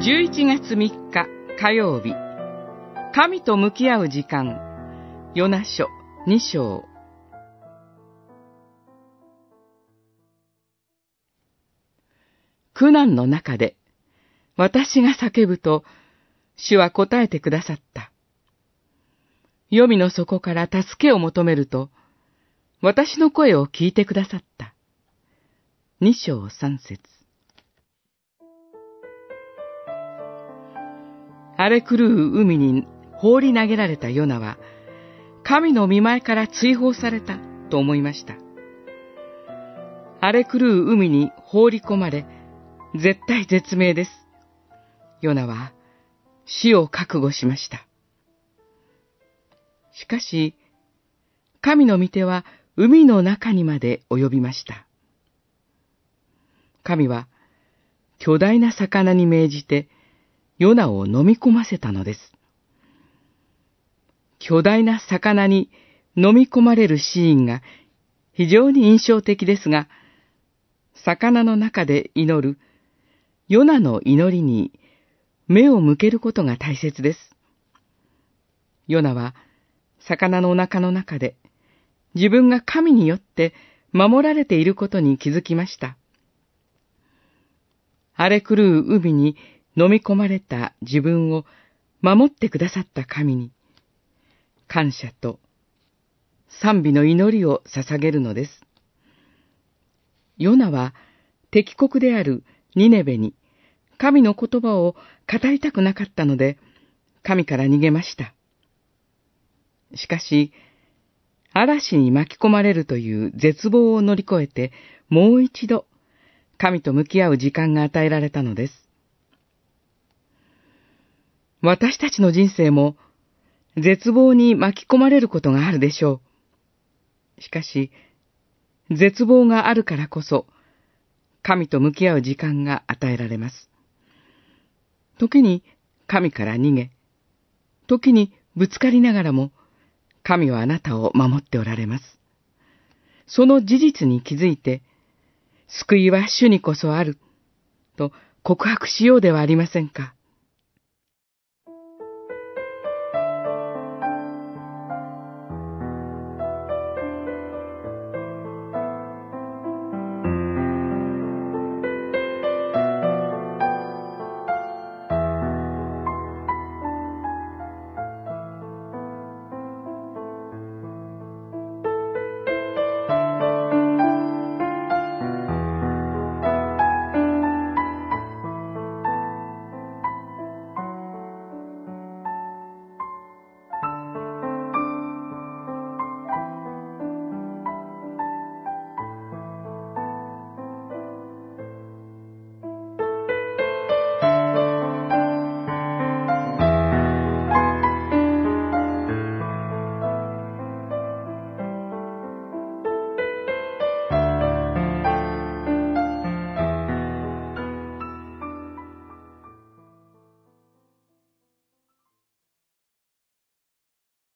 11月3日火曜日神と向き合う時間ヨナ書2章苦難の中で私が叫ぶと主は答えてくださった。黄泉の底から助けを求めると私の声を聞いてくださった。二章三節荒れ狂う海に放り投げられたヨナは、神の見前から追放されたと思いました。荒れ狂う海に放り込まれ、絶対絶命です。ヨナは死を覚悟しました。しかし、神の御手は海の中にまで及びました。神は巨大な魚に命じてヨナを飲み込ませたのです。巨大な魚に飲み込まれるシーンが非常に印象的ですが、魚の中で祈るヨナの祈りに目を向けることが大切です。ヨナは魚のお腹の中で自分が神によって守られていることに気づきました。荒れ狂う海に飲み込まれた自分を守ってくださった神に、感謝と賛美の祈りを捧げるのです。ヨナは敵国であるニネベに神の言葉を語りたくなかったので、神から逃げました。しかし、嵐に巻き込まれるという絶望を乗り越えて、もう一度、神と向き合う時間が与えられたのです。私たちの人生も絶望に巻き込まれることがあるでしょう。しかし、絶望があるからこそ、神と向き合う時間が与えられます。時に神から逃げ、時にぶつかりながらも、神はあなたを守っておられます。その事実に気づいて、救いは主にこそある、と告白しようではありませんか。